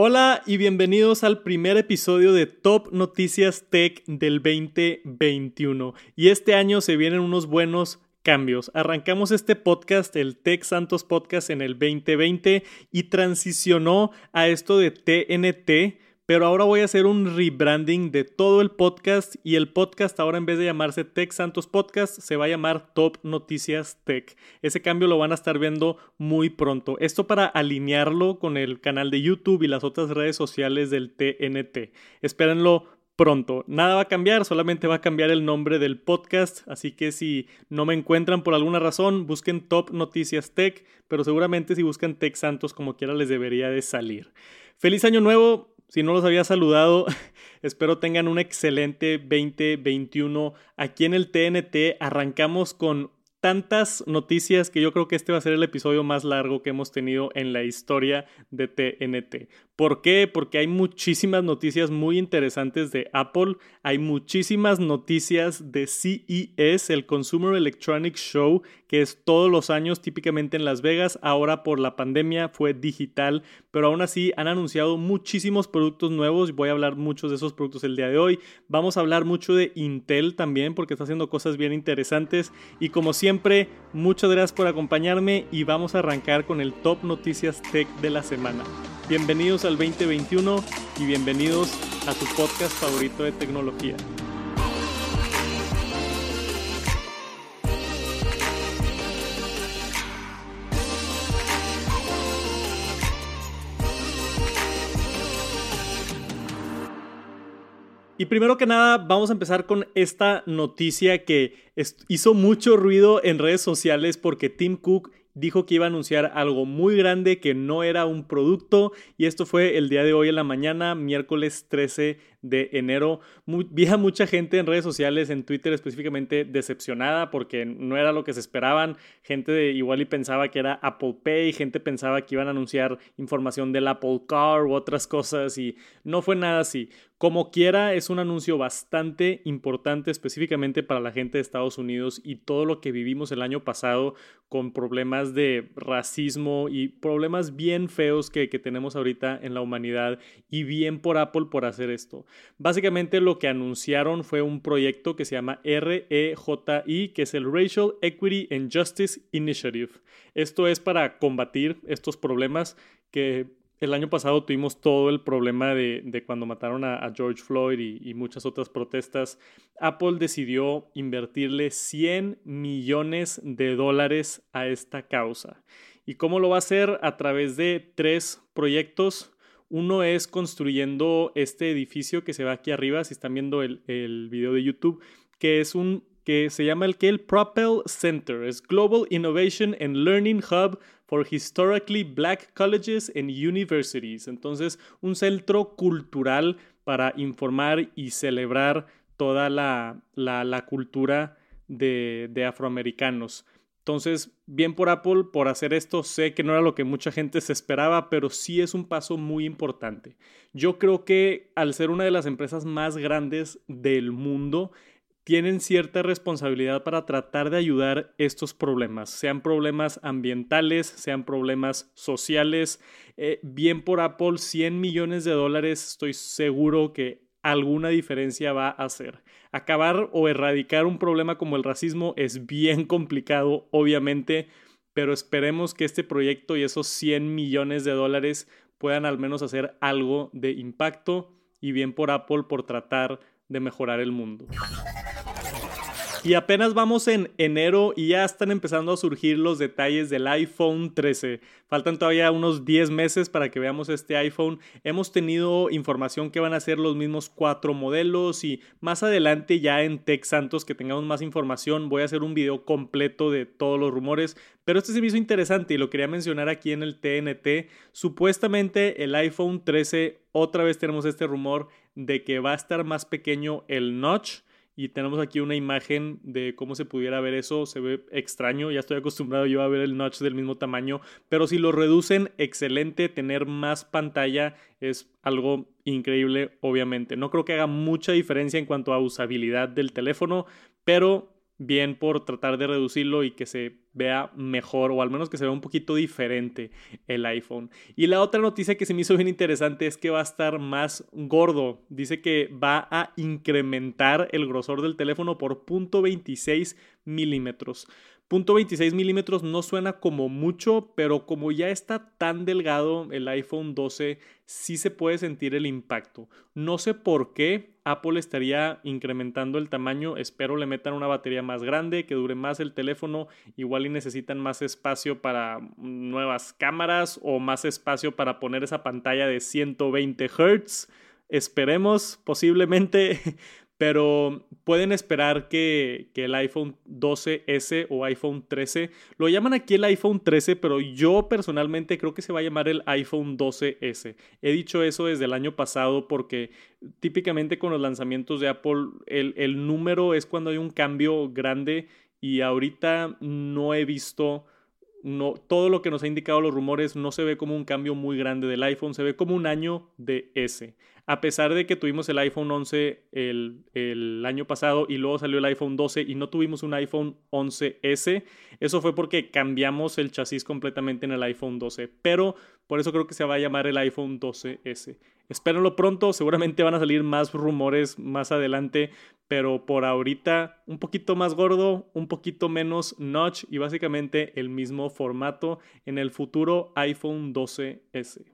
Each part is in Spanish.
Hola y bienvenidos al primer episodio de Top Noticias Tech del 2021. Y este año se vienen unos buenos cambios. Arrancamos este podcast, el Tech Santos Podcast, en el 2020 y transicionó a esto de TNT pero ahora voy a hacer un rebranding de todo el podcast y el podcast ahora en vez de llamarse Tech Santos Podcast se va a llamar Top Noticias Tech. Ese cambio lo van a estar viendo muy pronto. Esto para alinearlo con el canal de YouTube y las otras redes sociales del TNT. Espérenlo pronto. Nada va a cambiar, solamente va a cambiar el nombre del podcast, así que si no me encuentran por alguna razón, busquen Top Noticias Tech, pero seguramente si buscan Tech Santos como quiera les debería de salir. Feliz año nuevo, si no los había saludado, espero tengan un excelente 2021. Aquí en el TNT arrancamos con tantas noticias que yo creo que este va a ser el episodio más largo que hemos tenido en la historia de TNT. ¿Por qué? Porque hay muchísimas noticias muy interesantes de Apple, hay muchísimas noticias de CES, el Consumer Electronics Show, que es todos los años típicamente en Las Vegas, ahora por la pandemia fue digital, pero aún así han anunciado muchísimos productos nuevos, voy a hablar muchos de esos productos el día de hoy, vamos a hablar mucho de Intel también porque está haciendo cosas bien interesantes. Y como siempre, muchas gracias por acompañarme y vamos a arrancar con el top noticias tech de la semana. Bienvenidos al 2021 y bienvenidos a su podcast favorito de tecnología. Y primero que nada, vamos a empezar con esta noticia que hizo mucho ruido en redes sociales porque Tim Cook dijo que iba a anunciar algo muy grande que no era un producto y esto fue el día de hoy en la mañana, miércoles 13 de enero. vi a mucha gente en redes sociales, en Twitter específicamente, decepcionada porque no era lo que se esperaban. Gente de igual y pensaba que era Apple Pay, gente pensaba que iban a anunciar información del Apple Car u otras cosas y no fue nada así. Como quiera, es un anuncio bastante importante específicamente para la gente de Estados Unidos y todo lo que vivimos el año pasado con problemas de racismo y problemas bien feos que, tenemos ahorita en la humanidad y bien por Apple por hacer esto. Básicamente lo que anunciaron fue un proyecto que se llama REJI, que es el Racial Equity and Justice Initiative. Esto es para combatir estos problemas que el año pasado tuvimos todo el problema de, cuando mataron a, George Floyd y, muchas otras protestas. Apple decidió invertirle 100 millones de dólares a esta causa. ¿Y cómo lo va a hacer? A través de tres proyectos. Uno es construyendo este edificio que se va aquí arriba, si están viendo el, el video de YouTube, que es un que se llama el Propel Center, es Global Innovation and Learning Hub for Historically Black Colleges and Universities. Entonces, un centro cultural para informar y celebrar toda la, la, la cultura de, de afroamericanos. Entonces, bien por Apple por hacer esto. Sé que no era lo que mucha gente se esperaba, pero sí es un paso muy importante. Yo creo que al ser una de las empresas más grandes del mundo, tienen cierta responsabilidad para tratar de ayudar estos problemas, sean problemas ambientales, sean problemas sociales. Eh, bien por Apple, 100 millones de dólares, estoy seguro que alguna diferencia va a hacer. Acabar o erradicar un problema como el racismo es bien complicado, obviamente, pero esperemos que este proyecto y esos 100 millones de dólares puedan al menos hacer algo de impacto y bien por Apple por tratar de mejorar el mundo. Y apenas vamos en enero y ya están empezando a surgir los detalles del iPhone 13. Faltan todavía unos 10 meses para que veamos este iPhone. Hemos tenido información que van a ser los mismos cuatro modelos y más adelante ya en Tech Santos que tengamos más información voy a hacer un video completo de todos los rumores. Pero este se me hizo interesante y lo quería mencionar aquí en el TNT. Supuestamente el iPhone 13, otra vez tenemos este rumor de que va a estar más pequeño el notch y tenemos aquí una imagen de cómo se pudiera ver eso. Se ve extraño, ya estoy acostumbrado yo a ver el notch del mismo tamaño, pero si lo reducen, excelente. Tener más pantalla es algo increíble, obviamente. No creo que haga mucha diferencia en cuanto a usabilidad del teléfono, pero bien por tratar de reducirlo y que se vea mejor o al menos que se vea un poquito diferente el iPhone. Y la otra noticia que se me hizo bien interesante es que va a estar más gordo. Dice que va a incrementar el grosor del teléfono por 0.26 milímetros. Punto 26 milímetros no suena como mucho, pero como ya está tan delgado el iPhone 12, sí se puede sentir el impacto. No sé por qué Apple estaría incrementando el tamaño. Espero le metan una batería más grande, que dure más el teléfono. Igual y necesitan más espacio para nuevas cámaras o más espacio para poner esa pantalla de 120 Hz. Esperemos, posiblemente, pero pueden esperar que, el iPhone 12S o iPhone 13, lo llaman aquí el iPhone 13, pero yo personalmente creo que se va a llamar el iPhone 12S. He dicho eso desde el año pasado porque típicamente con los lanzamientos de Apple el, el número es cuando hay un cambio grande y ahorita no he visto no, todo lo que nos ha indicado los rumores no se ve como un cambio muy grande del iPhone, se ve como un año de S a pesar de que tuvimos el iPhone 11 el, año pasado y luego salió el iPhone 12 y no tuvimos un iPhone 11S, eso fue porque cambiamos el chasis completamente en el iPhone 12, pero por eso creo que se va a llamar el iPhone 12S. Espérenlo pronto, seguramente van a salir más rumores más adelante, pero por ahorita un poquito más gordo, un poquito menos notch y básicamente el mismo formato en el futuro iPhone 12S.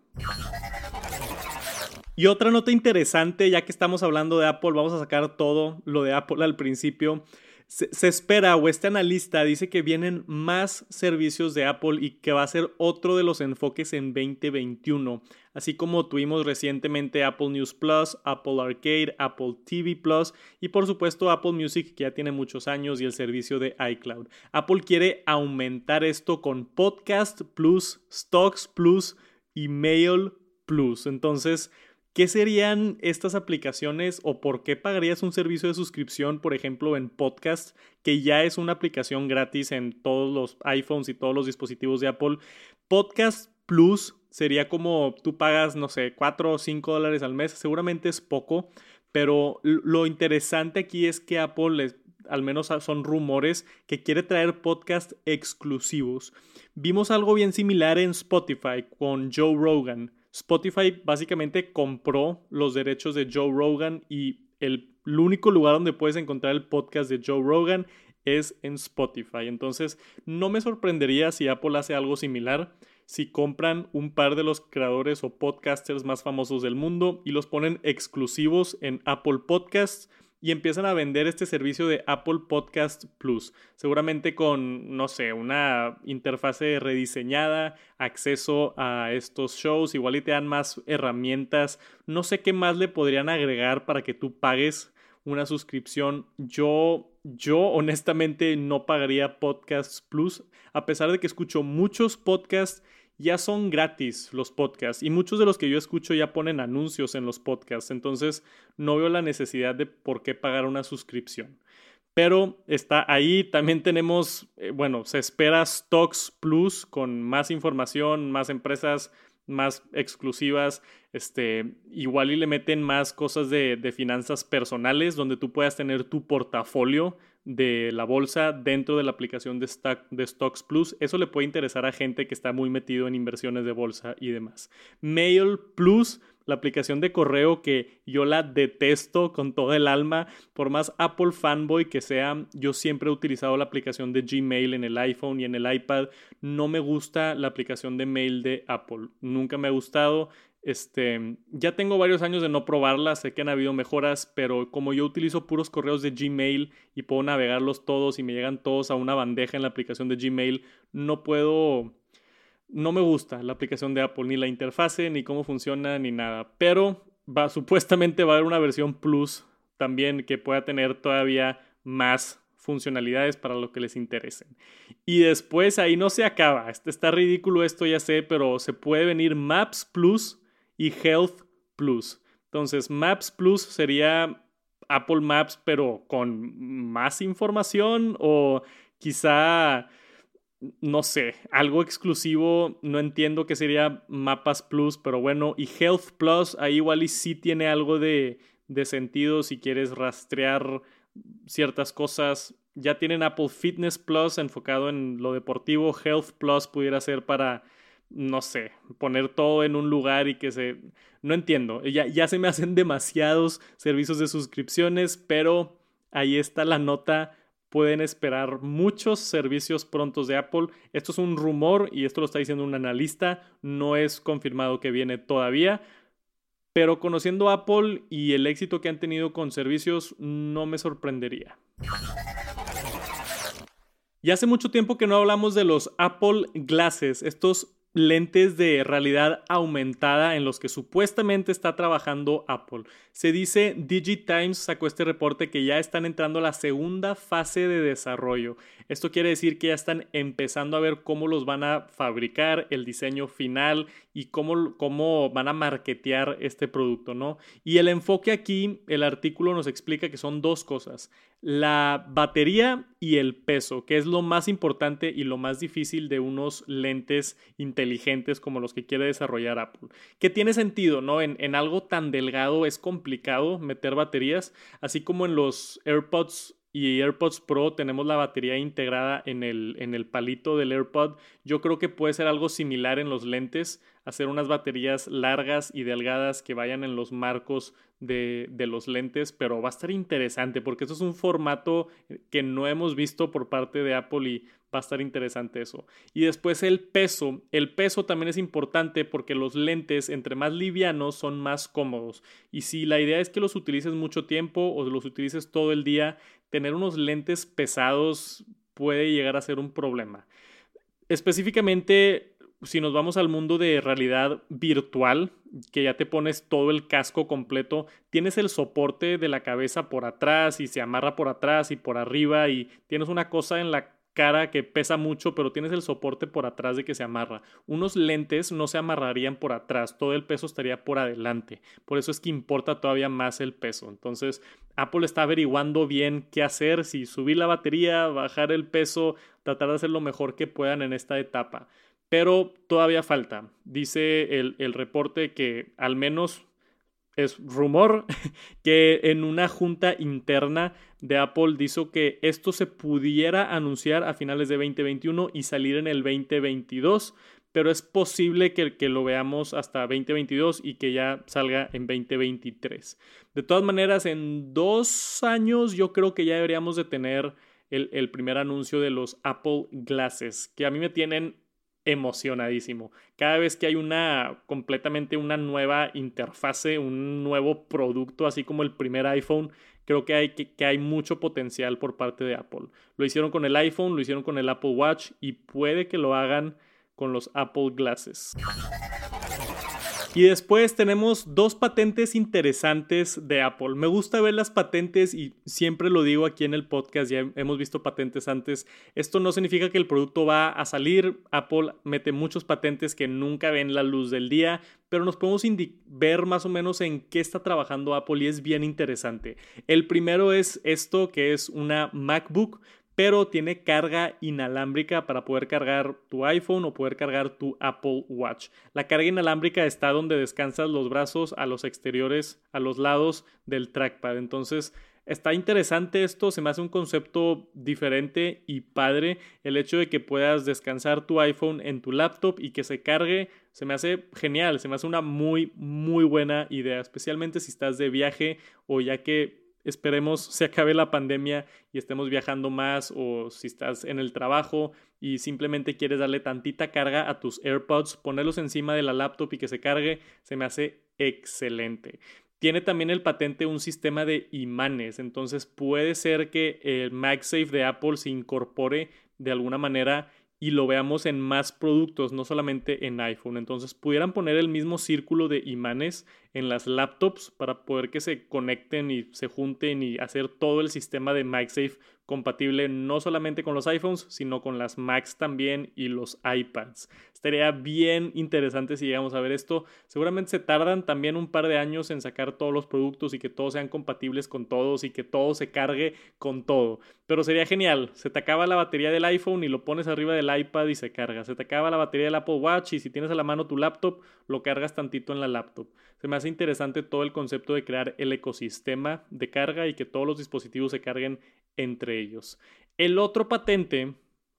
Y otra nota interesante, ya que estamos hablando de Apple, vamos a sacar todo lo de Apple al principio. Se, espera o este analista dice que vienen más servicios de Apple y que va a ser otro de los enfoques en 2021, así como tuvimos recientemente Apple News Plus, Apple Arcade, Apple TV Plus y por supuesto Apple Music que ya tiene muchos años y el servicio de iCloud. Apple quiere aumentar esto con Podcast Plus, Stocks Plus y Mail Plus. Entonces, ¿Qué serían estas aplicaciones o por qué pagarías un servicio de suscripción, por ejemplo, en podcast, que ya es una aplicación gratis en todos los iPhones y todos los dispositivos de Apple? Podcast Plus sería como tú pagas, no sé, 4 o 5 dólares al mes, seguramente es poco, pero lo interesante aquí es que Apple, al menos son rumores, que quiere traer podcast exclusivos. Vimos algo bien similar en Spotify con Joe Rogan. Spotify básicamente compró los derechos de Joe Rogan y el, único lugar donde puedes encontrar el podcast de Joe Rogan es en Spotify. Entonces, no me sorprendería si Apple hace algo similar, si compran un par de los creadores o podcasters más famosos del mundo y los ponen exclusivos en Apple Podcasts y empiezan a vender este servicio de Apple Podcast Plus. Seguramente con, no sé, una interfase rediseñada, acceso a estos shows, igual y te dan más herramientas. No sé qué más le podrían agregar para que tú pagues una suscripción. Yo, yo honestamente no pagaría Podcast Plus, a pesar de que escucho muchos podcasts ya son gratis los podcasts y muchos de los que yo escucho ya ponen anuncios en los podcasts, entonces no veo la necesidad de por qué pagar una suscripción. Pero está ahí, también tenemos, eh, bueno, se espera Stocks Plus con más información, más empresas más exclusivas, este, igual y le meten más cosas de, de finanzas personales donde tú puedas tener tu portafolio de la bolsa dentro de la aplicación de, de Stocks Plus. Eso le puede interesar a gente que está muy metido en inversiones de bolsa y demás. Mail Plus, la aplicación de correo que yo la detesto con todo el alma. Por más Apple fanboy que sea, yo siempre he utilizado la aplicación de Gmail en el iPhone y en el iPad. No me gusta la aplicación de mail de Apple. Nunca me ha gustado. Este, ya tengo varios años de no probarla, sé que han habido mejoras, pero como yo utilizo puros correos de Gmail y puedo navegarlos todos y me llegan todos a una bandeja en la aplicación de Gmail, no puedo, no me gusta la aplicación de Apple, ni la interfase, ni cómo funciona, ni nada. Pero va, supuestamente va a haber una versión Plus también que pueda tener todavía más funcionalidades para lo que les interesen. Y después ahí no se acaba. Este está ridículo esto ya sé, pero se puede venir Maps Plus y Health Plus. Entonces, Maps Plus sería Apple Maps, pero con más información o quizá, no sé, algo exclusivo. No entiendo qué sería Mapas Plus, pero bueno. Y Health Plus, ahí igual y sí tiene algo de, de sentido si quieres rastrear ciertas cosas ya tienen Apple Fitness Plus enfocado en lo deportivo, Health Plus pudiera ser para, no sé, poner todo en un lugar y que se... No entiendo, ya, ya se me hacen demasiados servicios de suscripciones, pero ahí está la nota pueden esperar muchos servicios prontos de Apple. Esto es un rumor y esto lo está diciendo un analista, no es confirmado que viene todavía, pero conociendo Apple y el éxito que han tenido con servicios, no me sorprendería. Y hace mucho tiempo que no hablamos de los Apple Glasses, estos lentes de realidad aumentada en los que supuestamente está trabajando Apple. Se dice DigiTimes sacó este reporte que ya están entrando a la segunda fase de desarrollo. Esto quiere decir que ya están empezando a ver cómo los van a fabricar, el diseño final y cómo, cómo van a marketear este producto, ¿no? Y el enfoque aquí, el artículo nos explica que son dos cosas. La batería y el peso, que es lo más importante y lo más difícil de unos lentes inteligentes como los que quiere desarrollar Apple. Que tiene sentido, ¿no? En, en algo tan delgado es complicado meter baterías, así como en los AirPods y AirPods Pro tenemos la batería integrada en el, en el palito del AirPod. Yo creo que puede ser algo similar en los lentes, hacer unas baterías largas y delgadas que vayan en los marcos de, de los lentes, pero va a estar interesante porque eso es un formato que no hemos visto por parte de Apple y va a estar interesante eso. Y después el peso. El peso también es importante porque los lentes, entre más livianos, son más cómodos. Y si la idea es que los utilices mucho tiempo o los utilices todo el día, tener unos lentes pesados puede llegar a ser un problema. Específicamente, si nos vamos al mundo de realidad virtual, que ya te pones todo el casco completo, tienes el soporte de la cabeza por atrás y se amarra por atrás y por arriba y tienes una cosa en la cara que pesa mucho, pero tienes el soporte por atrás de que se amarra. Unos lentes no se amarrarían por atrás, todo el peso estaría por adelante. Por eso es que importa todavía más el peso. Entonces, Apple está averiguando bien qué hacer, si subir la batería, bajar el peso, tratar de hacer lo mejor que puedan en esta etapa. Pero todavía falta. Dice el, el reporte que al menos es rumor que en una junta interna de Apple dijo que esto se pudiera anunciar a finales de 2021 y salir en el 2022, pero es posible que, que lo veamos hasta 2022 y que ya salga en 2023. De todas maneras, en dos años yo creo que ya deberíamos de tener el, el primer anuncio de los Apple Glasses, que a mí me tienen emocionadísimo. Cada vez que hay una completamente una nueva interfase, un nuevo producto, así como el primer iPhone, creo que hay, que, hay mucho potencial por parte de Apple. Lo hicieron con el iPhone, lo hicieron con el Apple Watch y puede que lo hagan con los Apple Glasses. Y después tenemos dos patentes interesantes de Apple. Me gusta ver las patentes y siempre lo digo aquí en el podcast, ya hemos visto patentes antes. Esto no significa que el producto va a salir. Apple mete muchos patentes que nunca ven la luz del día, pero nos podemos ver más o menos en qué está trabajando Apple y es bien interesante. El primero es esto que es una MacBook pero tiene carga inalámbrica para poder cargar tu iPhone o poder cargar tu Apple Watch. La carga inalámbrica está donde descansas los brazos a los exteriores, a los lados del trackpad. Entonces, está interesante esto, se me hace un concepto diferente y padre el hecho de que puedas descansar tu iPhone en tu laptop y que se cargue, se me hace genial, se me hace una muy, muy buena idea, especialmente si estás de viaje o ya que esperemos se acabe la pandemia y estemos viajando más o si estás en el trabajo y simplemente quieres darle tantita carga a tus AirPods, ponerlos encima de la laptop y que se cargue, se me hace excelente. Tiene también el patente un sistema de imanes, entonces puede ser que el MagSafe de Apple se incorpore de alguna manera y lo veamos en más productos, no solamente en iPhone. Entonces pudieran poner el mismo círculo de imanes en las laptops para poder que se conecten y se junten y hacer todo el sistema de MagSafe compatible no solamente con los iPhones, sino con las Macs también y los iPads. Estaría bien interesante si llegamos a ver esto. Seguramente se tardan también un par de años en sacar todos los productos y que todos sean compatibles con todos y que todo se cargue con todo. Pero sería genial. Se te acaba la batería del iPhone y lo pones arriba del iPad y se carga. Se te acaba la batería del Apple Watch y si tienes a la mano tu laptop, lo cargas tantito en la laptop. Se me hace interesante todo el concepto de crear el ecosistema de carga y que todos los dispositivos se carguen entre ellos. El otro patente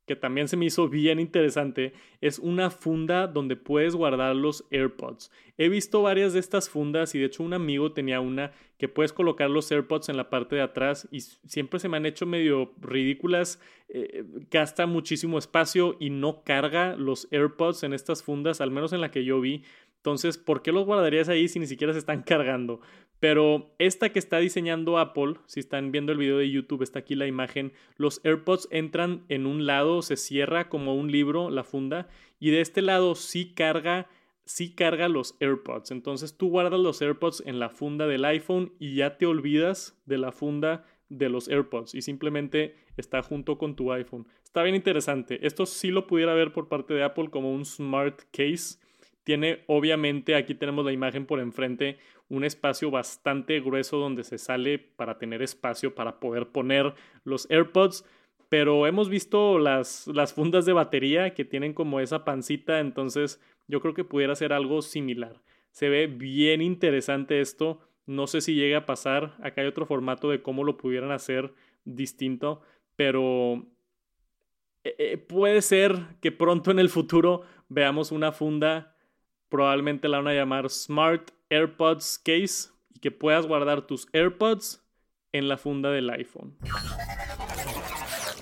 que también se me hizo bien interesante, es una funda donde puedes guardar los AirPods. He visto varias de estas fundas y de hecho un amigo tenía una que puedes colocar los AirPods en la parte de atrás y siempre se me han hecho medio ridículas. Eh, gasta muchísimo espacio y no carga los AirPods en estas fundas, al menos en la que yo vi. Entonces, ¿por qué los guardarías ahí si ni siquiera se están cargando? Pero esta que está diseñando Apple, si están viendo el video de YouTube, está aquí la imagen, los AirPods entran en un lado, se cierra como un libro la funda y de este lado sí carga, sí carga los AirPods. Entonces tú guardas los AirPods en la funda del iPhone y ya te olvidas de la funda de los AirPods y simplemente está junto con tu iPhone. Está bien interesante. Esto sí lo pudiera ver por parte de Apple como un smart case tiene, obviamente, aquí tenemos la imagen por enfrente, un espacio bastante grueso donde se sale para tener espacio para poder poner los AirPods. Pero hemos visto las, las fundas de batería que tienen como esa pancita, entonces yo creo que pudiera ser algo similar. Se ve bien interesante esto. No sé si llegue a pasar. Acá hay otro formato de cómo lo pudieran hacer distinto, pero eh, eh, puede ser que pronto en el futuro veamos una funda probablemente la van a llamar Smart AirPods Case y que puedas guardar tus AirPods en la funda del iPhone.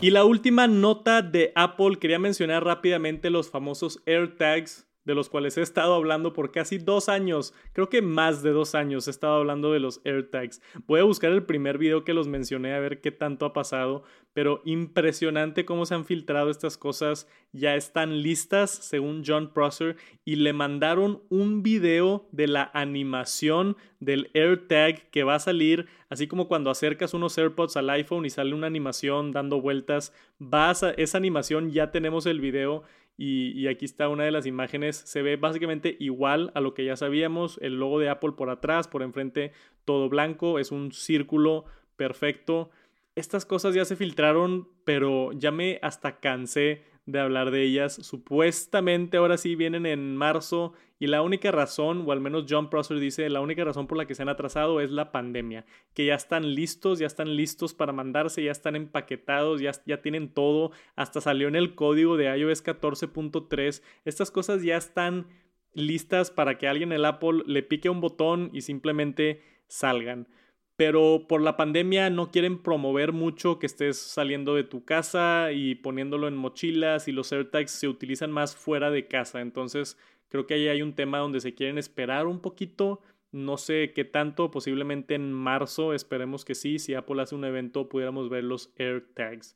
Y la última nota de Apple, quería mencionar rápidamente los famosos AirTags de los cuales he estado hablando por casi dos años, creo que más de dos años he estado hablando de los AirTags. Voy a buscar el primer video que los mencioné a ver qué tanto ha pasado, pero impresionante cómo se han filtrado estas cosas, ya están listas según John Prosser y le mandaron un video de la animación del AirTag que va a salir, así como cuando acercas unos AirPods al iPhone y sale una animación dando vueltas, vas a, esa animación ya tenemos el video y, aquí está una de las imágenes. Se ve básicamente igual a lo que ya sabíamos. El logo de Apple por atrás, por enfrente todo blanco. Es un círculo perfecto. Estas cosas ya se filtraron, pero ya me hasta cansé de hablar de ellas. Supuestamente ahora sí vienen en marzo y la única razón, o al menos John Prosser dice, la única razón por la que se han atrasado es la pandemia, que ya están listos, ya están listos para mandarse, ya están empaquetados, ya, ya tienen todo, hasta salió en el código de iOS 14.3. Estas cosas ya están listas para que alguien en el Apple le pique un botón y simplemente salgan pero por la pandemia no quieren promover mucho que estés saliendo de tu casa y poniéndolo en mochilas y los AirTags se utilizan más fuera de casa. Entonces creo que ahí hay un tema donde se quieren esperar un poquito. No sé qué tanto, posiblemente en marzo, esperemos que sí, si Apple hace un evento pudiéramos ver los AirTags.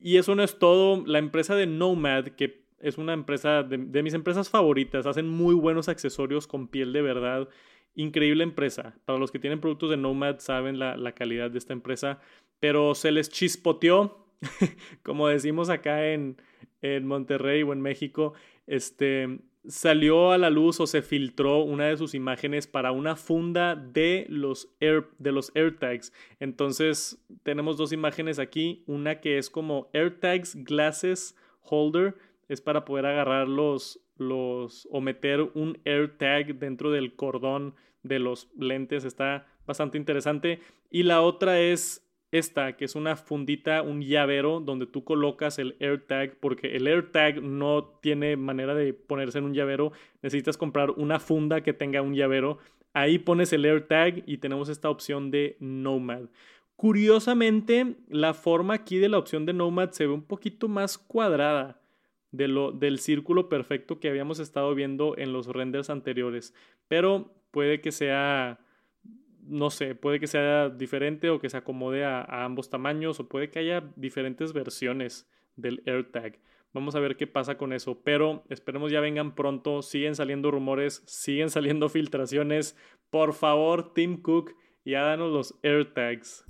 Y eso no es todo, la empresa de Nomad, que es una empresa de, de mis empresas favoritas, hacen muy buenos accesorios con piel de verdad Increíble empresa. Para los que tienen productos de Nomad saben la, calidad de esta empresa. Pero se les chispoteó, como decimos acá en, en Monterrey o en México, este, salió a la luz o se filtró una de sus imágenes para una funda de los, Air, de los AirTags. Entonces tenemos dos imágenes aquí, una que es como AirTags Glasses Holder, es para poder agarrar los, los o meter un AirTag dentro del cordón de los lentes. Está bastante interesante. Y la otra es esta, que es una fundita, un llavero donde tú colocas el AirTag, porque el AirTag no tiene manera de ponerse en un llavero. Necesitas comprar una funda que tenga un llavero. Ahí pones el AirTag y tenemos esta opción de Nomad. Curiosamente, la forma aquí de la opción de Nomad se ve un poquito más cuadrada de lo, del círculo perfecto que habíamos estado viendo en los renders anteriores. Pero puede que sea, no sé, puede que sea diferente o que se acomode a, a ambos tamaños o puede que haya diferentes versiones del AirTag. Vamos a ver qué pasa con eso, pero esperemos ya vengan pronto. Siguen saliendo rumores, siguen saliendo filtraciones. Por favor, Tim Cook, ya danos los AirTags.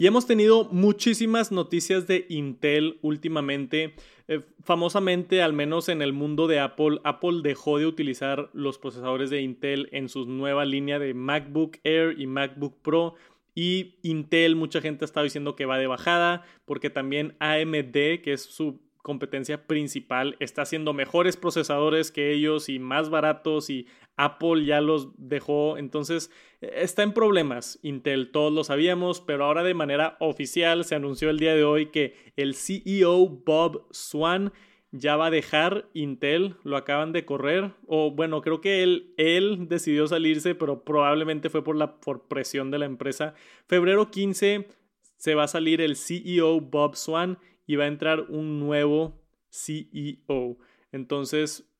Y hemos tenido muchísimas noticias de Intel últimamente. Eh, famosamente, al menos en el mundo de Apple, Apple dejó de utilizar los procesadores de Intel en su nueva línea de MacBook Air y MacBook Pro. Y Intel, mucha gente ha estado diciendo que va de bajada, porque también AMD, que es su competencia principal, está haciendo mejores procesadores que ellos y más baratos y Apple ya los dejó. Entonces está en problemas Intel, todos lo sabíamos, pero ahora de manera oficial se anunció el día de hoy que el CEO Bob Swan ya va a dejar Intel, lo acaban de correr, o bueno, creo que él, él decidió salirse, pero probablemente fue por la por presión de la empresa. Febrero 15 se va a salir el CEO Bob Swan y va a entrar un nuevo CEO. Entonces,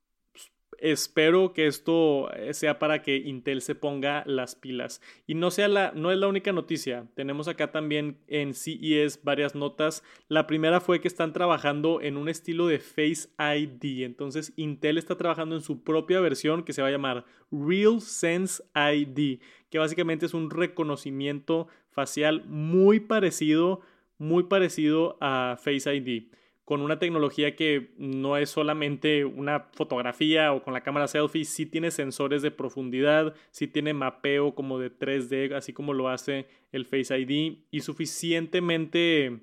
espero que esto eh, sea para que Intel se ponga las pilas. Y no, sea la, no es la única noticia. Tenemos acá también en CES varias notas. La primera fue que están trabajando en un estilo de Face ID. Entonces Intel está trabajando en su propia versión que se va a llamar Real Sense ID, que básicamente es un reconocimiento facial muy parecido, muy parecido a Face ID con una tecnología que no es solamente una fotografía o con la cámara selfie, sí tiene sensores de profundidad, sí tiene mapeo como de 3D, así como lo hace el Face ID, y suficientemente,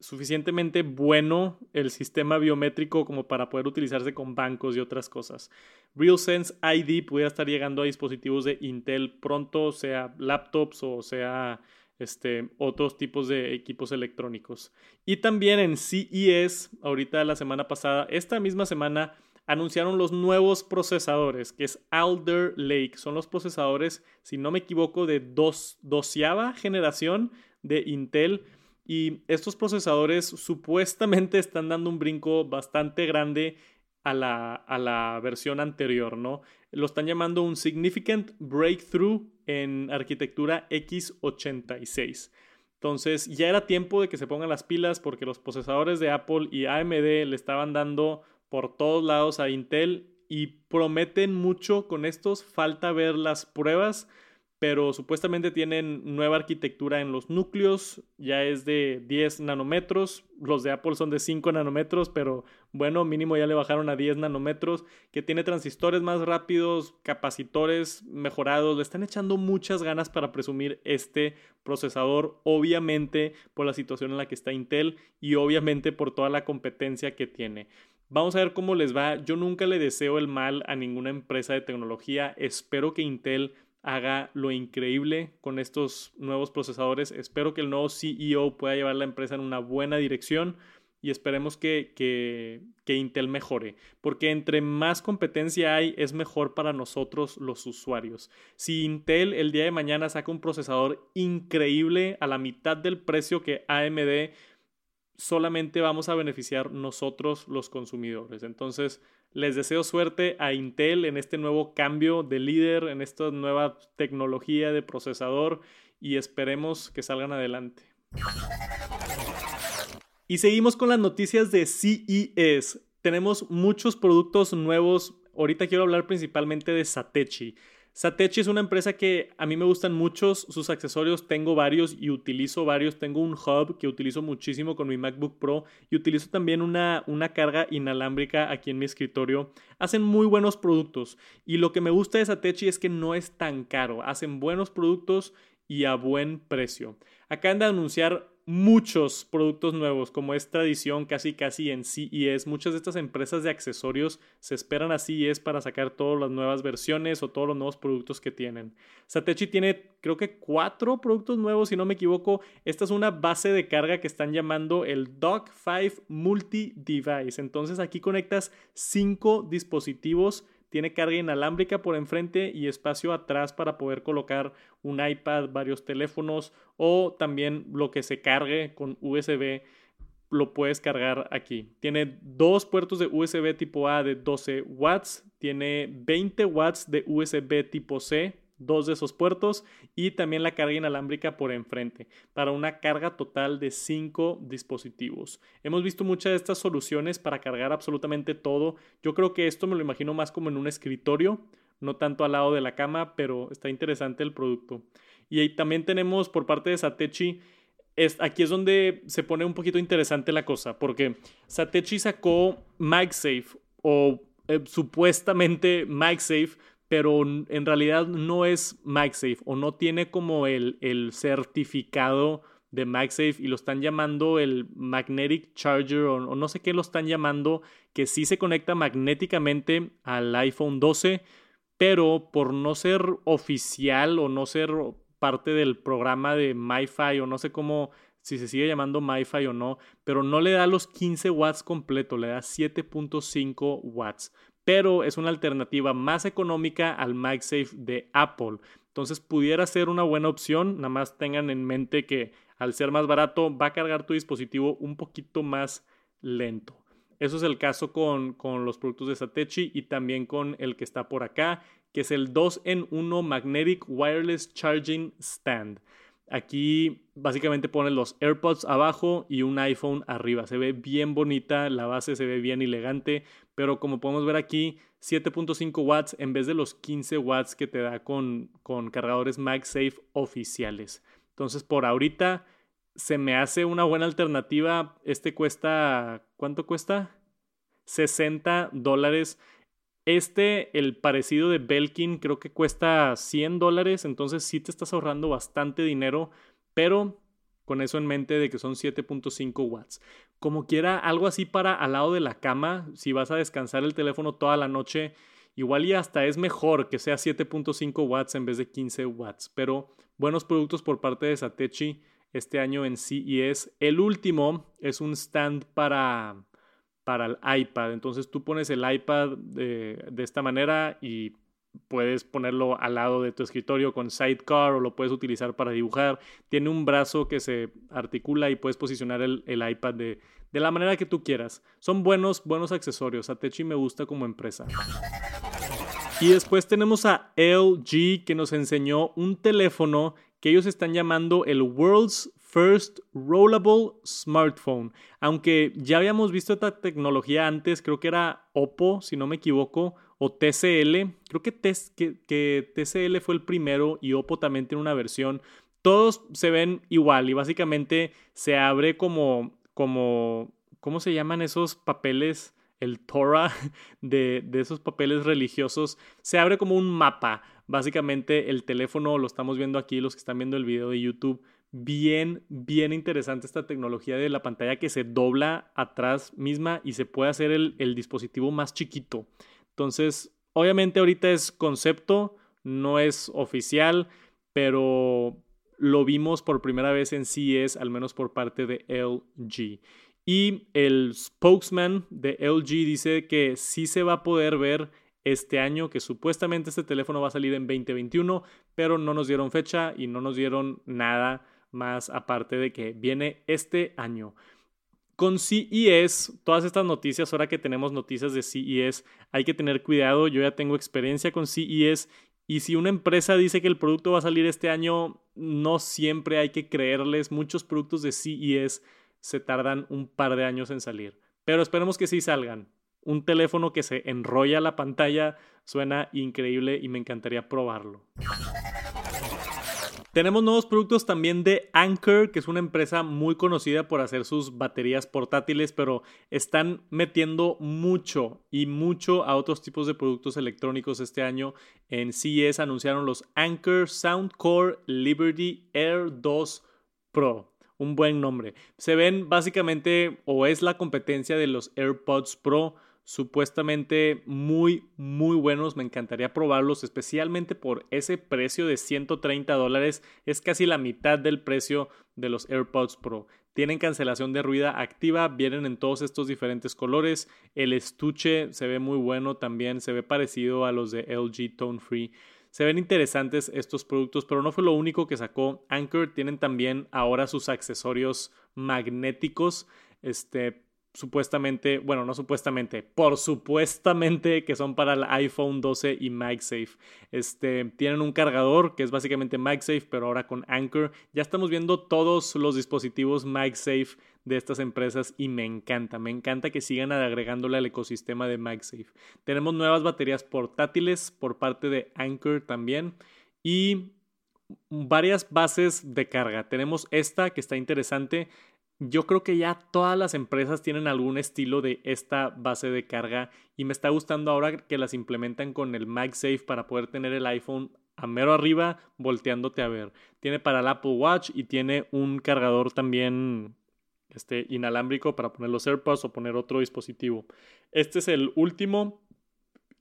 suficientemente bueno el sistema biométrico como para poder utilizarse con bancos y otras cosas. RealSense ID pudiera estar llegando a dispositivos de Intel pronto, sea laptops o sea este, otros tipos de equipos electrónicos. Y también en CES, ahorita la semana pasada, esta misma semana, anunciaron los nuevos procesadores, que es Alder Lake. Son los procesadores, si no me equivoco, de dos, doceava generación de Intel. Y estos procesadores supuestamente están dando un brinco bastante grande a la, a la versión anterior, ¿no? Lo están llamando un Significant Breakthrough en arquitectura x86. Entonces ya era tiempo de que se pongan las pilas porque los procesadores de Apple y AMD le estaban dando por todos lados a Intel y prometen mucho con estos. Falta ver las pruebas pero supuestamente tienen nueva arquitectura en los núcleos, ya es de 10 nanómetros, los de Apple son de 5 nanómetros, pero bueno, mínimo ya le bajaron a 10 nanómetros, que tiene transistores más rápidos, capacitores mejorados, le están echando muchas ganas para presumir este procesador, obviamente por la situación en la que está Intel y obviamente por toda la competencia que tiene. Vamos a ver cómo les va. Yo nunca le deseo el mal a ninguna empresa de tecnología. Espero que Intel haga lo increíble con estos nuevos procesadores. Espero que el nuevo CEO pueda llevar la empresa en una buena dirección y esperemos que, que, que, Intel mejore, porque entre más competencia hay es mejor para nosotros los usuarios. Si Intel el día de mañana saca un procesador increíble a la mitad del precio que AMD, solamente vamos a beneficiar nosotros los consumidores. Entonces, les deseo suerte a Intel en este nuevo cambio de líder, en esta nueva tecnología de procesador y esperemos que salgan adelante. Y seguimos con las noticias de CES. Tenemos muchos productos nuevos. Ahorita quiero hablar principalmente de Satechi. Satechi es una empresa que a mí me gustan muchos sus accesorios, tengo varios y utilizo varios. Tengo un hub que utilizo muchísimo con mi MacBook Pro y utilizo también una, una carga inalámbrica aquí en mi escritorio. Hacen muy buenos productos y lo que me gusta de Satechi es que no es tan caro. Hacen buenos productos y a buen precio. Acaban de anunciar muchos productos nuevos, como es tradición casi casi en CES. Muchas de estas empresas de accesorios se esperan a CES para sacar todas las nuevas versiones o todos los nuevos productos que tienen. Satechi tiene creo que cuatro productos nuevos, si no me equivoco. Esta es una base de carga que están llamando el Dock 5 Multi Device. Entonces aquí conectas cinco dispositivos tiene carga inalámbrica por enfrente y espacio atrás para poder colocar un iPad, varios teléfonos o también lo que se cargue con USB lo puedes cargar aquí. Tiene dos puertos de USB tipo A de 12 watts, tiene 20 watts de USB tipo C dos de esos puertos y también la carga inalámbrica por enfrente para una carga total de cinco dispositivos. Hemos visto muchas de estas soluciones para cargar absolutamente todo. Yo creo que esto me lo imagino más como en un escritorio, no tanto al lado de la cama, pero está interesante el producto. Y ahí también tenemos por parte de Satechi aquí es donde se pone un poquito interesante la cosa, porque Satechi sacó MagSafe o eh, supuestamente MagSafe pero en realidad no es MagSafe o no tiene como el, el certificado de MagSafe y lo están llamando el Magnetic Charger o, no sé qué lo están llamando, que sí se conecta magnéticamente al iPhone 12, pero por no ser oficial o no ser parte del programa de MiFi o no sé cómo, si se sigue llamando MiFi o no, pero no le da los 15 watts completo, le da 7.5 watts. Pero es una alternativa más económica al MagSafe de Apple. Entonces pudiera ser una buena opción, nada más tengan en mente que al ser más barato va a cargar tu dispositivo un poquito más lento. Eso es el caso con, los productos de Satechi y también con el que está por acá, que es el 2 en 1 Magnetic Wireless Charging Stand. Aquí básicamente ponen los AirPods abajo y un iPhone arriba. Se ve bien bonita, la base se ve bien elegante, pero como podemos ver aquí, 7.5 watts en vez de los 15 watts que te da con, con cargadores MagSafe oficiales. Entonces por ahorita se me hace una buena alternativa. Este cuesta, ¿cuánto cuesta? 60 dólares. Este, el parecido de Belkin, creo que cuesta 100 dólares, entonces sí te estás ahorrando bastante dinero, pero con eso en mente de que son 7.5 watts. Como quiera, algo así para al lado de la cama, si vas a descansar el teléfono toda la noche, igual y hasta es mejor que sea 7.5 watts en vez de 15 watts, pero buenos productos por parte de Satechi este año en CES. El último es un stand para, para el iPad. Entonces tú pones el iPad de, de, esta manera y puedes ponerlo al lado de tu escritorio con sidecar o lo puedes utilizar para dibujar. Tiene un brazo que se articula y puedes posicionar el, el iPad de, de, la manera que tú quieras. Son buenos, buenos accesorios. Atechi me gusta como empresa. Y después tenemos a LG que nos enseñó un teléfono que ellos están llamando el World's First Rollable Smartphone. Aunque ya habíamos visto esta tecnología antes, creo que era Oppo, si no me equivoco, o TCL. Creo que, TCL fue el primero y Oppo también tiene una versión. Todos se ven igual y básicamente se abre como, como, ¿cómo se llaman esos papeles? el Torah de, de, esos papeles religiosos, se abre como un mapa. Básicamente el teléfono, lo estamos viendo aquí, los que están viendo el video de YouTube, bien, bien interesante esta tecnología de la pantalla que se dobla atrás misma y se puede hacer el, dispositivo más chiquito. Entonces, obviamente ahorita es concepto, no es oficial, pero lo vimos por primera vez en CES, al menos por parte de LG. Y el spokesman de LG dice que sí se va a poder ver este año, que supuestamente este teléfono va a salir en 2021, pero no nos dieron fecha y no nos dieron nada más aparte de que viene este año. Con CES, todas estas noticias, ahora que tenemos noticias de CES, hay que tener cuidado. Yo ya tengo experiencia con CES y si una empresa dice que el producto va a salir este año, no siempre hay que creerles. Muchos productos de CES se tardan un par de años en salir. Pero esperemos que sí salgan. Un teléfono que se enrolla la pantalla suena increíble y me encantaría probarlo. Tenemos nuevos productos también de Anker, que es una empresa muy conocida por hacer sus baterías portátiles, pero están metiendo mucho y mucho a otros tipos de productos electrónicos este año. En CES anunciaron los Anker Soundcore Liberty Air 2 Pro. Un buen nombre. Se ven básicamente o es la competencia de los AirPods Pro supuestamente muy, muy buenos. Me encantaría probarlos, especialmente por ese precio de 130 dólares. Es casi la mitad del precio de los AirPods Pro. Tienen cancelación de ruido activa, vienen en todos estos diferentes colores. El estuche se ve muy bueno también, se ve parecido a los de LG Tone Free. Se ven interesantes estos productos, pero no fue lo único que sacó Anchor. Tienen también ahora sus accesorios magnéticos. Este, supuestamente, bueno, no supuestamente, por supuestamente que son para el iPhone 12 y MagSafe. Este, tienen un cargador que es básicamente MagSafe, pero ahora con Anchor. Ya estamos viendo todos los dispositivos MagSafe de estas empresas y me encanta, me encanta que sigan agregándole al ecosistema de MagSafe. Tenemos nuevas baterías portátiles por parte de Anchor también y varias bases de carga. Tenemos esta que está interesante yo creo que ya todas las empresas tienen algún estilo de esta base de carga y me está gustando ahora que las implementan con el MagSafe para poder tener el iPhone a mero arriba, volteándote a ver. Tiene para el Apple Watch y tiene un cargador también este, inalámbrico para poner los AirPods o poner otro dispositivo. Este es el último,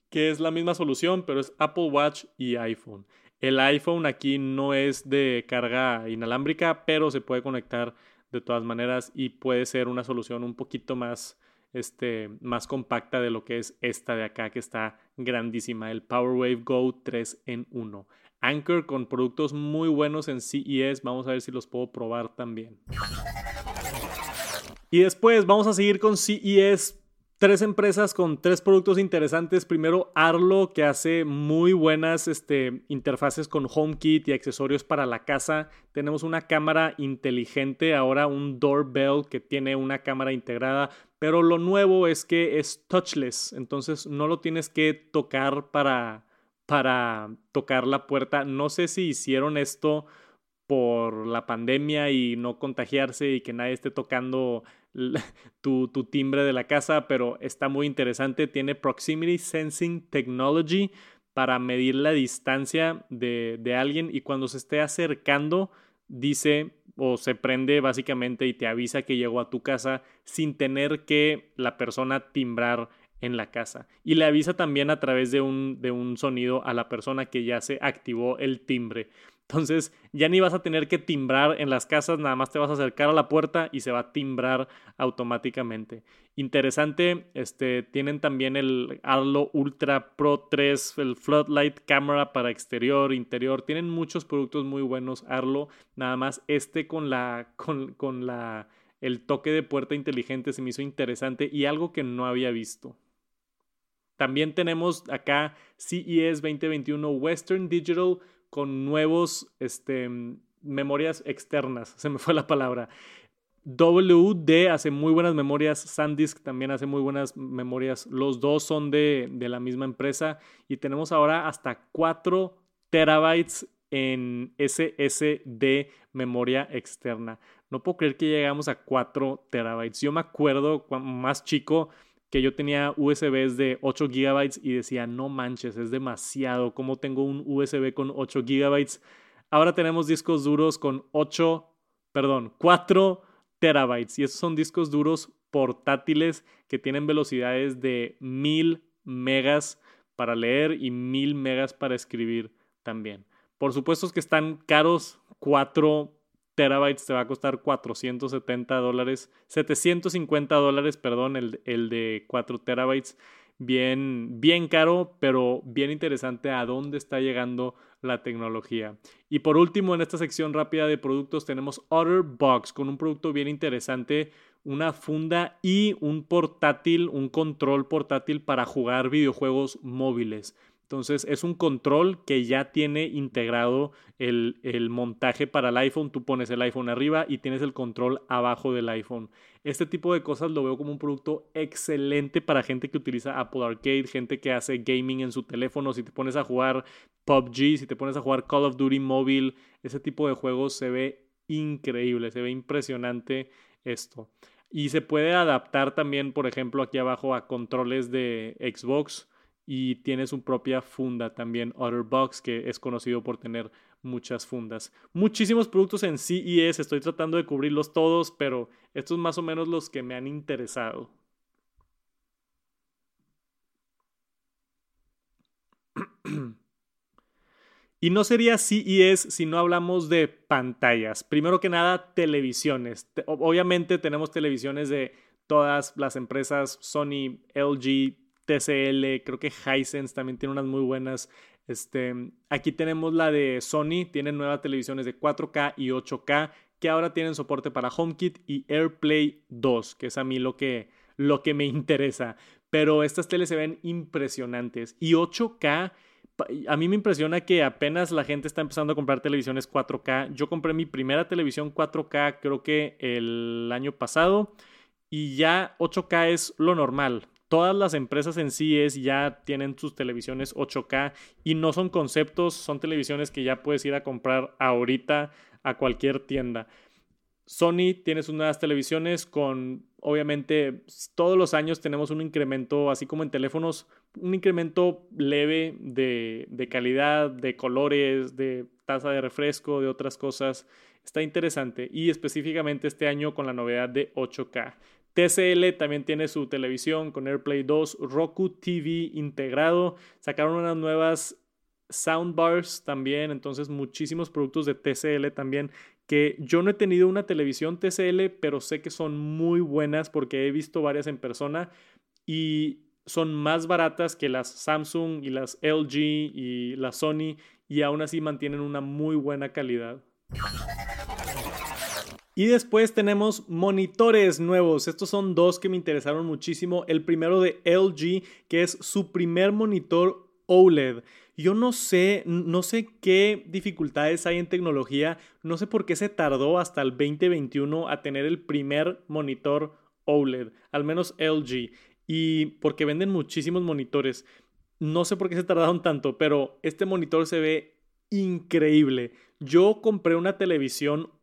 que es la misma solución, pero es Apple Watch y iPhone. El iPhone aquí no es de carga inalámbrica, pero se puede conectar de todas maneras y puede ser una solución un poquito más, este, más compacta de lo que es esta de acá que está grandísima, el PowerWave Go 3 en 1. Anchor con productos muy buenos en CES, vamos a ver si los puedo probar también. Y después vamos a seguir con CES tres empresas con tres productos interesantes. Primero, Arlo, que hace muy buenas este, interfaces con HomeKit y accesorios para la casa. Tenemos una cámara inteligente, ahora un doorbell que tiene una cámara integrada. Pero lo nuevo es que es touchless, entonces no lo tienes que tocar para, para tocar la puerta. No sé si hicieron esto por la pandemia y no contagiarse y que nadie esté tocando tu, timbre de la casa, pero está muy interesante. Tiene Proximity Sensing Technology para medir la distancia de, de alguien y cuando se esté acercando dice o se prende básicamente y te avisa que llegó a tu casa sin tener que la persona timbrar en la casa. Y le avisa también a través de un, de un sonido a la persona que ya se activó el timbre. Entonces ya ni vas a tener que timbrar en las casas, nada más te vas a acercar a la puerta y se va a timbrar automáticamente. Interesante, este, tienen también el Arlo Ultra Pro 3, el Floodlight Camera para exterior, interior. Tienen muchos productos muy buenos Arlo, nada más este con la, con, con la, el toque de puerta inteligente se me hizo interesante y algo que no había visto. También tenemos acá CES 2021 Western Digital con nuevos este, memorias externas, se me fue la palabra. WD hace muy buenas memorias, SanDisk también hace muy buenas memorias, los dos son de, de la misma empresa y tenemos ahora hasta 4 terabytes en SSD memoria externa. No puedo creer que llegamos a 4 terabytes. Yo me acuerdo más chico que yo tenía USBs de 8 GB y decía, no manches, es demasiado, ¿cómo tengo un USB con 8 GB? Ahora tenemos discos duros con 8, perdón, 4 terabytes y esos son discos duros portátiles que tienen velocidades de 1000 megas para leer y 1000 megas para escribir también. Por supuesto que están caros, 4 terabytes te va a costar 470 dólares, 750 dólares, perdón, el, el de 4 terabytes. Bien, bien caro, pero bien interesante a dónde está llegando la tecnología. Y por último, en esta sección rápida de productos tenemos Otterbox con un producto bien interesante, una funda y un portátil, un control portátil para jugar videojuegos móviles. Entonces es un control que ya tiene integrado el, el, montaje para el iPhone. Tú pones el iPhone arriba y tienes el control abajo del iPhone. Este tipo de cosas lo veo como un producto excelente para gente que utiliza Apple Arcade, gente que hace gaming en su teléfono. Si te pones a jugar PUBG, si te pones a jugar Call of Duty móvil, ese tipo de juegos se ve increíble, se ve impresionante esto. Y se puede adaptar también, por ejemplo, aquí abajo a controles de Xbox y tiene su propia funda también, Otterbox, que es conocido por tener muchas fundas. Muchísimos productos en CES, estoy tratando de cubrirlos todos, pero estos más o menos los que me han interesado. Y no sería CES si no hablamos de pantallas. Primero que nada, televisiones. Obviamente tenemos televisiones de todas las empresas, Sony, LG, TCL, creo que Hisense también tiene unas muy buenas. Este, aquí tenemos la de Sony, tienen nuevas televisiones de 4K y 8K que ahora tienen soporte para HomeKit y AirPlay 2, que es a mí lo que, lo que me interesa. Pero estas teles se ven impresionantes y 8K a mí me impresiona que apenas la gente está empezando a comprar televisiones 4K. Yo compré mi primera televisión 4K creo que el año pasado y ya 8K es lo normal. Todas las empresas en sí es, ya tienen sus televisiones 8K y no son conceptos, son televisiones que ya puedes ir a comprar ahorita a cualquier tienda. Sony tiene sus nuevas televisiones con, obviamente, todos los años tenemos un incremento, así como en teléfonos, un incremento leve de, de calidad, de colores, de tasa de refresco, de otras cosas. Está interesante. Y específicamente este año con la novedad de 8K. TCL también tiene su televisión con AirPlay 2, Roku TV integrado. Sacaron unas nuevas soundbars también, entonces muchísimos productos de TCL también que yo no he tenido una televisión TCL, pero sé que son muy buenas porque he visto varias en persona y son más baratas que las Samsung y las LG y la Sony y aún así mantienen una muy buena calidad. Y después tenemos monitores nuevos. Estos son dos que me interesaron muchísimo. El primero de LG, que es su primer monitor OLED. Yo no sé, no sé qué dificultades hay en tecnología, no sé por qué se tardó hasta el 2021 a tener el primer monitor OLED, al menos LG, y porque venden muchísimos monitores. No sé por qué se tardaron tanto, pero este monitor se ve increíble. Yo compré una televisión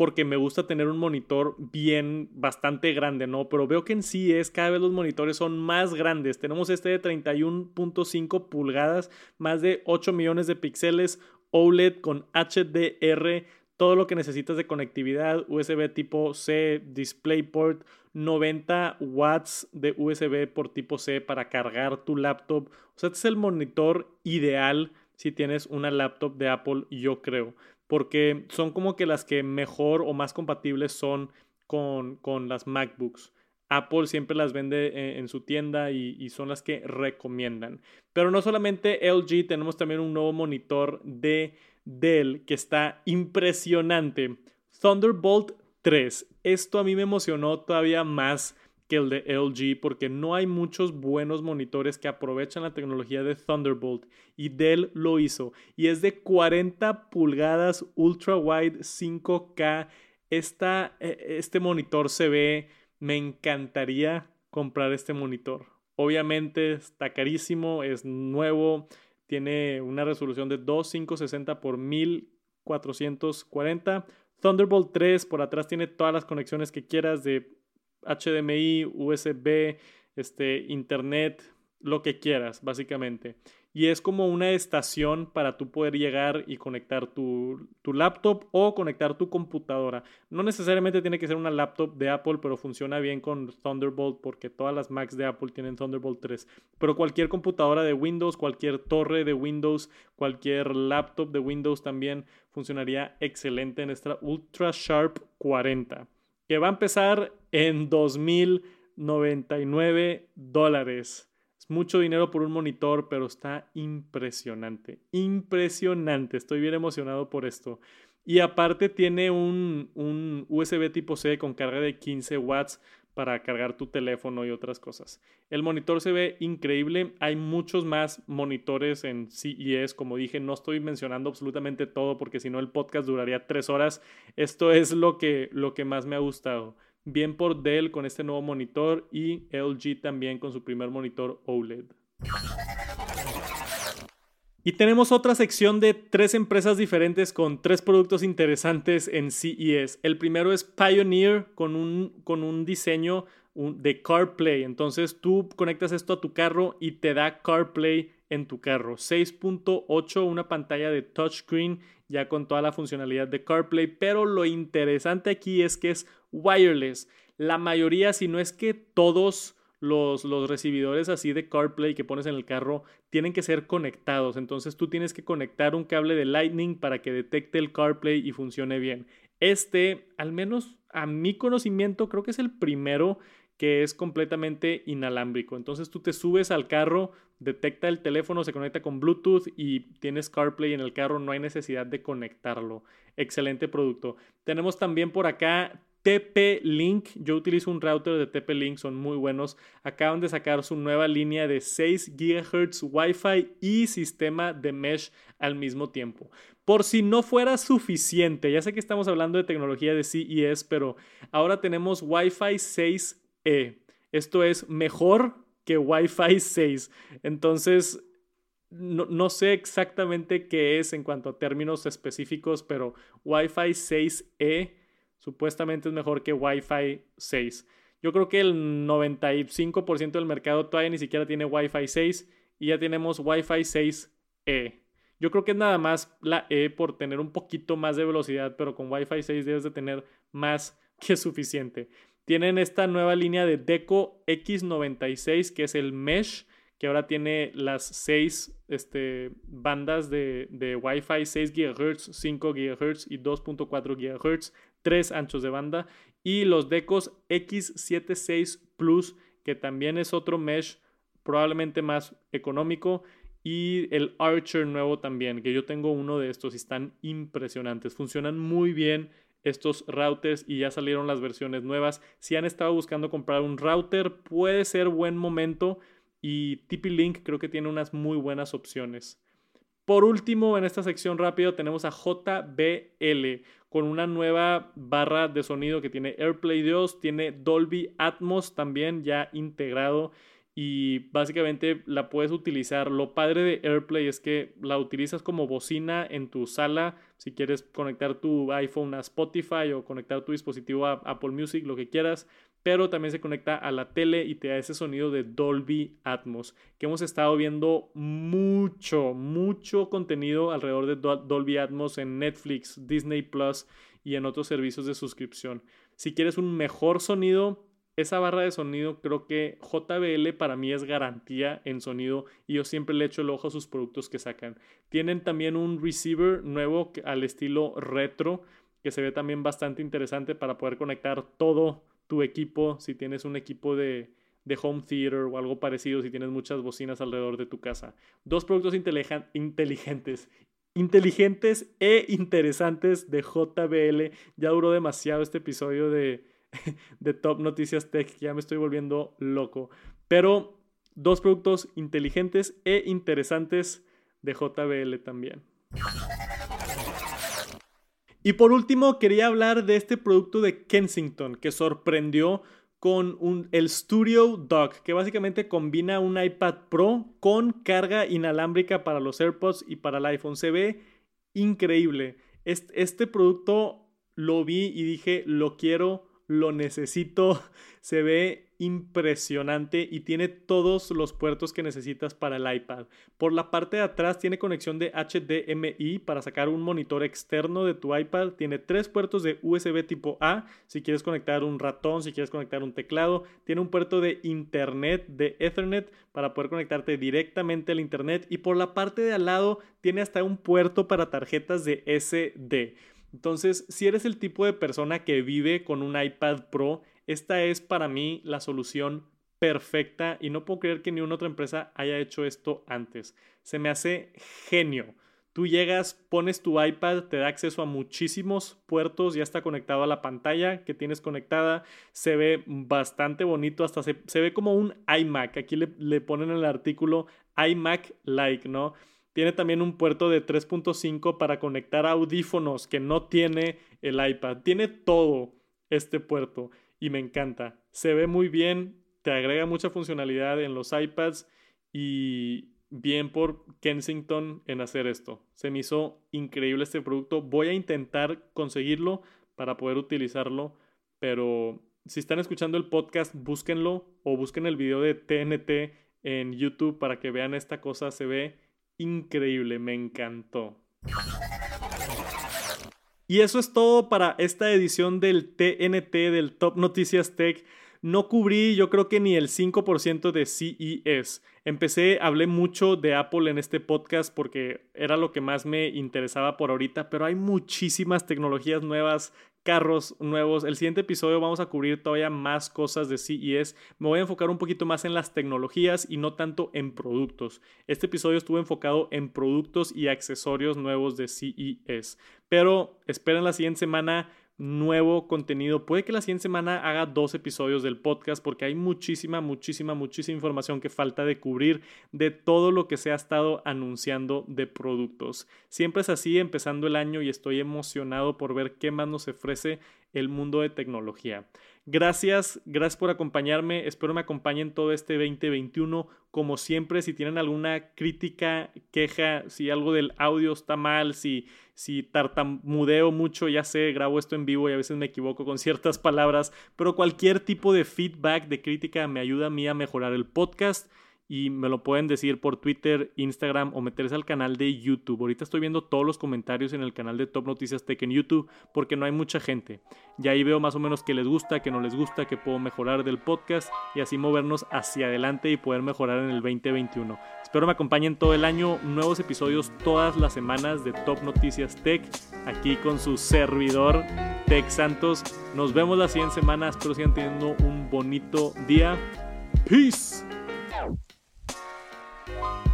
porque me gusta tener un monitor bien, bastante grande, ¿no? Pero veo que en sí es, cada vez los monitores son más grandes. Tenemos este de 31.5 pulgadas, más de 8 millones de píxeles, OLED con HDR, todo lo que necesitas de conectividad, USB tipo C, DisplayPort, 90 watts de USB por tipo C para cargar tu laptop. O sea, este es el monitor ideal si tienes una laptop de Apple, yo creo porque son como que las que mejor o más compatibles son con, las MacBooks. Apple siempre las vende eh, en, su tienda y, y, son las que recomiendan. Pero no solamente LG, tenemos también un nuevo monitor de Dell que está impresionante. Thunderbolt 3. Esto a mí me emocionó todavía más que el de LG porque no hay muchos buenos monitores que aprovechan la tecnología de Thunderbolt y Dell lo hizo y es de 40 pulgadas ultra wide 5K. Esta, e, este monitor se ve, me encantaría comprar este monitor. Obviamente está carísimo, es nuevo, tiene una resolución de 2560 por 1440. Thunderbolt 3 por atrás tiene todas las conexiones que quieras de HDMI, USB, este, internet, lo que quieras, básicamente. Y es como una estación para tú poder llegar y conectar tu, tu, laptop o conectar tu computadora. No necesariamente tiene que ser una laptop de Apple, pero funciona bien con Thunderbolt porque todas las Macs de Apple tienen Thunderbolt 3. Pero cualquier computadora de Windows, cualquier torre de Windows, cualquier laptop de Windows también funcionaría excelente en esta Ultra Sharp 40 que va a empezar en 2.099 dólares. Es mucho dinero por un monitor, pero está impresionante. Impresionante. Estoy bien emocionado por esto. Y aparte tiene un, un USB tipo C con carga de 15 watts para cargar tu teléfono y otras cosas. El monitor se ve increíble. Hay muchos más monitores en CES. Como dije, no estoy mencionando absolutamente todo porque si no el podcast duraría tres horas. Esto es lo que, lo que más me ha gustado. Bien por Dell con este nuevo monitor y LG también con su primer monitor OLED. Y tenemos otra sección de tres empresas diferentes con tres productos interesantes en CES. El primero es Pioneer con un, con un diseño de CarPlay. Entonces tú conectas esto a tu carro y te da CarPlay en tu carro. 6.8, una pantalla de touchscreen ya con toda la funcionalidad de CarPlay. Pero lo interesante aquí es que es wireless. La mayoría, si no es que todos los, los recibidores así de CarPlay que pones en el carro tienen que ser conectados. Entonces tú tienes que conectar un cable de Lightning para que detecte el CarPlay y funcione bien. Este, al menos a mi conocimiento, creo que es el primero que es completamente inalámbrico. Entonces tú te subes al carro, detecta el teléfono, se conecta con Bluetooth y tienes CarPlay en el carro, no hay necesidad de conectarlo. Excelente producto. Tenemos también por acá TP-Link. Yo utilizo un router de TP-Link, son muy buenos. Acaban de sacar su nueva línea de 6 GHz Wi-Fi y sistema de mesh al mismo tiempo. Por si no fuera suficiente, ya sé que estamos hablando de tecnología de CES, pero ahora tenemos Wi-Fi 6E. Esto es mejor que Wi-Fi 6. Entonces, no, no, sé exactamente qué es en cuanto a términos específicos, pero Wi-Fi 6E Supuestamente es mejor que Wi-Fi 6. Yo creo que el 95% del mercado todavía ni siquiera tiene Wi-Fi 6 y ya tenemos Wi-Fi 6E. Yo creo que es nada más la E por tener un poquito más de velocidad, pero con Wi-Fi 6 debes de tener más que suficiente. Tienen esta nueva línea de Deco X96, que es el mesh, que ahora tiene las seis este, bandas de, de Wi-Fi, 6 GHz, 5 GHz y 2.4 GHz, tres anchos de banda. Y los Decos X76 Plus, que también es otro mesh probablemente más económico y el Archer nuevo también, que yo tengo uno de estos y están impresionantes. Funcionan muy bien estos routers y ya salieron las versiones nuevas. Si han estado buscando comprar un router, puede ser buen momento y TP-Link creo que tiene unas muy buenas opciones. Por último, en esta sección rápido tenemos a JBL con una nueva barra de sonido que tiene AirPlay 2, tiene Dolby Atmos también ya integrado y básicamente la puedes utilizar. Lo padre de AirPlay es que la utilizas como bocina en tu sala, si quieres conectar tu iPhone a Spotify o conectar tu dispositivo a Apple Music, lo que quieras, pero también se conecta a la tele y te da ese sonido de Dolby Atmos, que hemos estado viendo mucho, mucho contenido alrededor de Dolby Atmos en Netflix, Disney Plus y en otros servicios de suscripción. Si quieres un mejor sonido, esa barra de sonido creo que JBL para mí es garantía en sonido y yo siempre le echo el ojo a sus productos que sacan. Tienen también un receiver nuevo al estilo retro que se ve también bastante interesante para poder conectar todo tu equipo si tienes un equipo de, de home theater o algo parecido si tienes muchas bocinas alrededor de tu casa. Dos productos inteligentes inteligentes e interesantes de JBL. Ya duró demasiado este episodio de, de Top Noticias Tech, ya me estoy volviendo loco. Pero dos productos inteligentes e interesantes de JBL también. Y por último, quería hablar de este producto de Kensington que sorprendió con un, el Studio Dock, que básicamente combina un iPad Pro con carga inalámbrica para los AirPods y para el iPhone. Se ve increíble. Este, este producto lo vi y dije, lo quiero lo necesito, se ve impresionante y tiene todos los puertos que necesitas para el iPad. Por la parte de atrás tiene conexión de HDMI para sacar un monitor externo de tu iPad. Tiene tres puertos de USB tipo A si quieres conectar un ratón, si quieres conectar un teclado. Tiene un puerto de Internet, de Ethernet para poder conectarte directamente al Internet. Y por la parte de al lado tiene hasta un puerto para tarjetas de SD. Entonces, si eres el tipo de persona que vive con un iPad Pro, esta es para mí la solución perfecta y no puedo creer que ni una otra empresa haya hecho esto antes. Se me hace genio. Tú llegas, pones tu iPad, te da acceso a muchísimos puertos, ya está conectado a la pantalla que tienes conectada, se ve bastante bonito, hasta se, ve como un iMac. Aquí le, le ponen en el artículo iMac-like, ¿no? Tiene también un puerto de 3.5 para conectar audífonos que no tiene el iPad. Tiene todo este puerto y me encanta. Se ve muy bien, te agrega mucha funcionalidad en los iPads y bien por Kensington en hacer esto. Se me hizo increíble este producto. Voy a intentar conseguirlo para poder utilizarlo, pero si están escuchando el podcast, búsquenlo o busquen el video de TNT en YouTube para que vean esta cosa. Se ve increíble, me encantó. Y eso es todo para esta edición del TNT del Top Noticias Tech. No cubrí yo creo que ni el 5% de CES. Empecé, hablé mucho de Apple en este podcast porque era lo que más me interesaba por ahorita, pero hay muchísimas tecnologías nuevas carros nuevos. El siguiente episodio vamos a cubrir todavía más cosas de CES. Me voy a enfocar un poquito más en las tecnologías y no tanto en productos. Este episodio estuvo enfocado en productos y accesorios nuevos de CES. Pero esperen la siguiente semana nuevo contenido. Puede que la siguiente semana haga dos episodios del podcast porque hay muchísima, muchísima, muchísima información que falta de cubrir de todo lo que se ha estado anunciando de productos. Siempre es así empezando el año y estoy emocionado por ver qué más nos ofrece el mundo de tecnología. Gracias, gracias por acompañarme. Espero me acompañen todo este 2021. Como siempre, si tienen alguna crítica, queja, si algo del audio está mal, si, si tartamudeo mucho, ya sé, grabo esto en vivo y a veces me equivoco con ciertas palabras, pero cualquier tipo de feedback, de crítica me ayuda a mí a mejorar el podcast y me lo pueden decir por Twitter, Instagram o meterse al canal de YouTube. Ahorita estoy viendo todos los comentarios en el canal de Top Noticias Tech en YouTube porque no hay mucha gente. Y ahí veo más o menos que les gusta, que no les gusta, que puedo mejorar del podcast y así movernos hacia adelante y poder mejorar en el 2021. Espero me acompañen todo el año, nuevos episodios todas las semanas de Top Noticias Tech, aquí con su servidor Tech Santos. Nos vemos la siguiente semana, espero sigan teniendo un bonito día. Peace. Thank you.